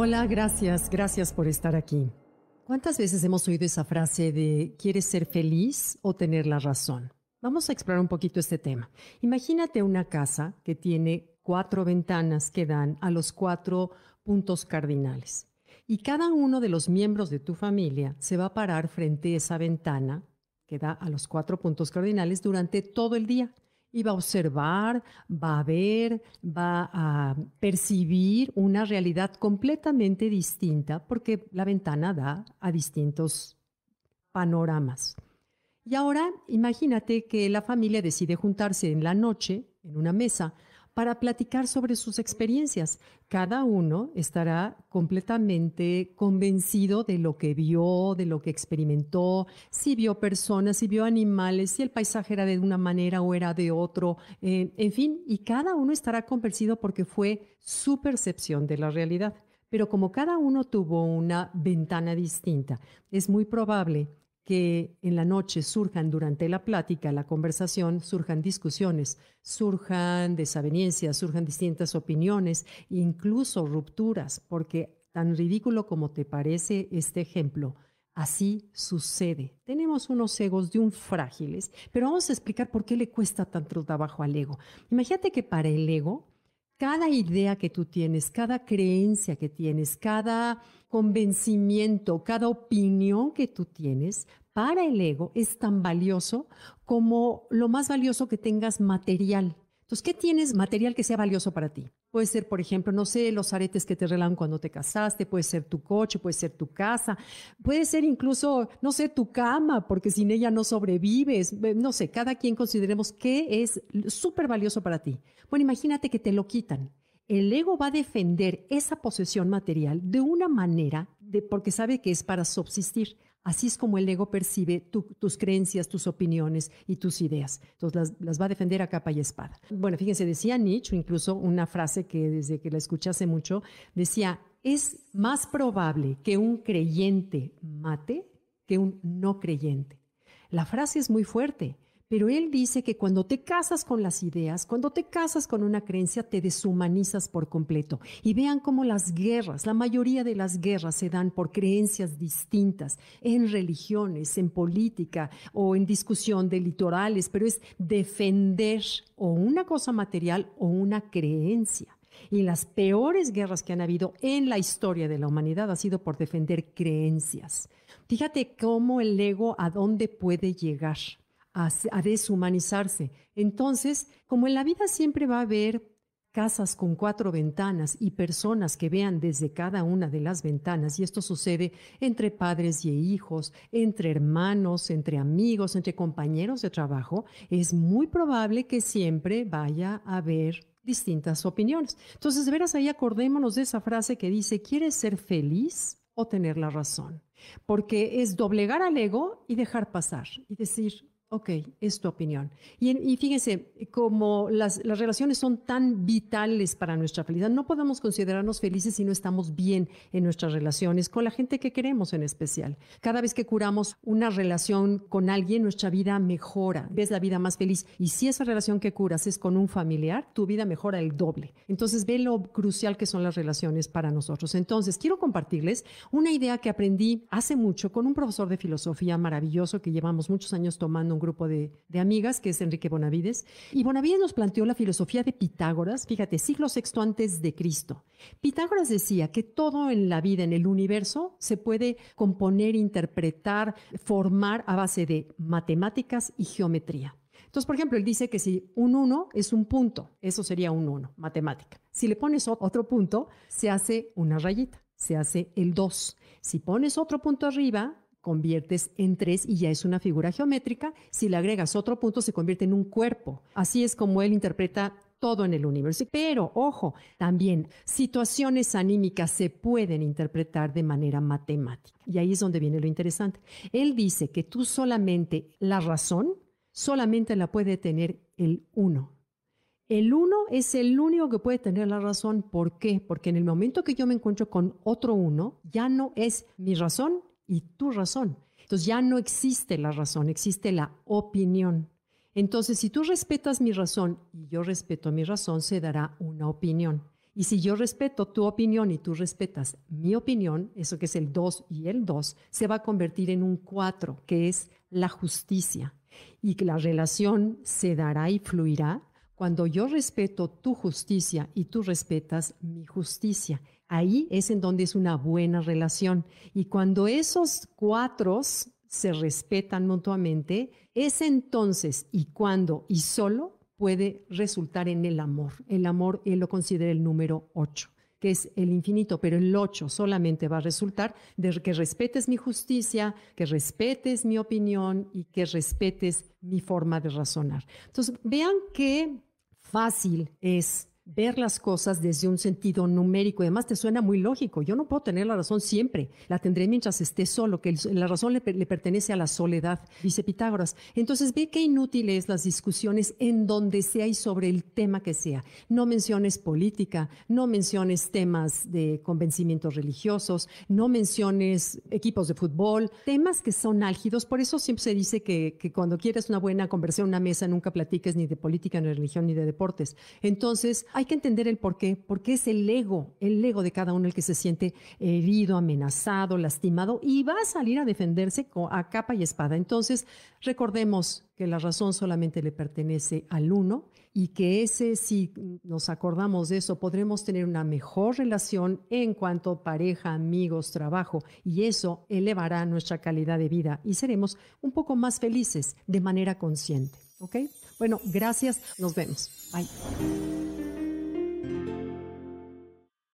Hola, gracias, gracias por estar aquí. ¿Cuántas veces hemos oído esa frase de ¿quieres ser feliz o tener la razón? Vamos a explorar un poquito este tema. Imagínate una casa que tiene cuatro ventanas que dan a los cuatro puntos cardinales. Y cada uno de los miembros de tu familia se va a parar frente a esa ventana que da a los cuatro puntos cardinales durante todo el día y va a observar, va a ver, va a percibir una realidad completamente distinta porque la ventana da a distintos panoramas. Y ahora imagínate que la familia decide juntarse en la noche en una mesa para platicar sobre sus experiencias. Cada uno estará completamente convencido de lo que vio, de lo que experimentó, si vio personas, si vio animales, si el paisaje era de una manera o era de otro, eh, en fin, y cada uno estará convencido porque fue su percepción de la realidad. Pero como cada uno tuvo una ventana distinta, es muy probable que en la noche surjan durante la plática, la conversación, surjan discusiones, surjan desavenencias, surjan distintas opiniones, incluso rupturas, porque tan ridículo como te parece este ejemplo, así sucede. Tenemos unos egos de un frágiles, pero vamos a explicar por qué le cuesta tanto trabajo al ego. Imagínate que para el ego, cada idea que tú tienes, cada creencia que tienes, cada convencimiento, cada opinión que tú tienes, para el ego es tan valioso como lo más valioso que tengas material. Entonces, ¿qué tienes material que sea valioso para ti? Puede ser, por ejemplo, no sé, los aretes que te regalan cuando te casaste, puede ser tu coche, puede ser tu casa, puede ser incluso, no sé, tu cama, porque sin ella no sobrevives. No sé, cada quien consideremos qué es súper valioso para ti. Bueno, imagínate que te lo quitan. El ego va a defender esa posesión material de una manera, de, porque sabe que es para subsistir. Así es como el ego percibe tus creencias, tus opiniones y tus ideas. Entonces las, va a defender a capa y espada. Bueno, fíjense, decía Nietzsche, incluso una frase que desde que la escuché hace mucho, decía, es más probable que un creyente mate que un no creyente. La frase es muy fuerte pero él dice que cuando te casas con las ideas, cuando te casas con una creencia, te deshumanizas por completo. Y vean cómo las guerras, la mayoría de las guerras se dan por creencias distintas, en religiones, en política o en discusión de litorales, pero es defender o una cosa material o una creencia. Y las peores guerras que han habido en la historia de la humanidad ha sido por defender creencias. Fíjate cómo el ego a dónde puede llegar a, deshumanizarse. Entonces, como en la vida siempre va a haber casas con cuatro ventanas y personas que vean desde cada una de las ventanas, y esto sucede entre padres y hijos, entre hermanos, entre amigos, entre compañeros de trabajo, es muy probable que siempre vaya a haber distintas opiniones. Entonces, de veras ahí acordémonos de esa frase que dice, ¿quieres ser feliz o tener la razón? Porque es doblegar al ego y dejar pasar y decir, Ok, es tu opinión. Y, fíjense, como las, relaciones son tan vitales para nuestra felicidad, no podemos considerarnos felices si no estamos bien en nuestras relaciones, con la gente que queremos en especial. Cada vez que curamos una relación con alguien, nuestra vida mejora, ves la vida más feliz. Y si esa relación que curas es con un familiar, tu vida mejora el doble. Entonces, ve lo crucial que son las relaciones para nosotros. Entonces, quiero compartirles una idea que aprendí hace mucho con un profesor de filosofía maravilloso que llevamos muchos años tomando grupo de, amigas, que es Enrique Bonavides. Y Bonavides nos planteó la filosofía de Pitágoras, fíjate, siglo sexto antes de Cristo. Pitágoras decía que todo en la vida, en el universo, se puede componer, interpretar, formar a base de matemáticas y geometría. Entonces, por ejemplo, él dice que si un 1 es un punto, eso sería un 1, matemática. Si le pones otro punto, se hace una rayita, se hace el 2. Si pones otro punto arriba, conviertes en tres y ya es una figura geométrica. Si le agregas otro punto, se convierte en un cuerpo. Así es como él interpreta todo en el universo. Pero, ojo, también situaciones anímicas se pueden interpretar de manera matemática. Y ahí es donde viene lo interesante. Él dice que tú solamente, la razón, solamente la puede tener el uno. El uno es el único que puede tener la razón. ¿Por qué? Porque en el momento que yo me encuentro con otro uno, ya no es mi razón, y tu razón. Entonces ya no existe la razón, existe la opinión. Entonces, si tú respetas mi razón y yo respeto mi razón, se dará una opinión. Y si yo respeto tu opinión y tú respetas mi opinión, eso que es el 2 y el 2, se va a convertir en un 4, que es la justicia. Y la relación se dará y fluirá cuando yo respeto tu justicia y tú respetas mi justicia. Ahí es en donde es una buena relación. Y cuando esos cuatro se respetan mutuamente, es entonces y cuando y solo puede resultar en el amor. El amor él lo considera el número 8 que es el infinito, pero el 8 solamente va a resultar de que respetes mi justicia, que respetes mi opinión y que respetes mi forma de razonar. Entonces, vean qué fácil es ver las cosas desde un sentido numérico. Además, te suena muy lógico. Yo no puedo tener la razón siempre. La tendré mientras esté solo, que la razón le, pertenece a la soledad, dice Pitágoras. Entonces, ve qué inútil es las discusiones en donde sea y sobre el tema que sea. No menciones política, no menciones temas de convencimientos religiosos, no menciones equipos de fútbol, temas que son álgidos. Por eso siempre se dice que, que cuando quieres una buena conversación, una mesa, nunca platiques ni de política, ni de religión, ni de deportes. Entonces, hay que entender el por qué, porque es el ego, el ego de cada uno el que se siente herido, amenazado, lastimado y va a salir a defenderse a capa y espada. Entonces, recordemos que la razón solamente le pertenece al uno y que ese, si nos acordamos de eso, podremos tener una mejor relación en cuanto a pareja, amigos, trabajo, y eso elevará nuestra calidad de vida y seremos un poco más felices de manera consciente. ¿Ok? Bueno, gracias. Nos vemos. Bye.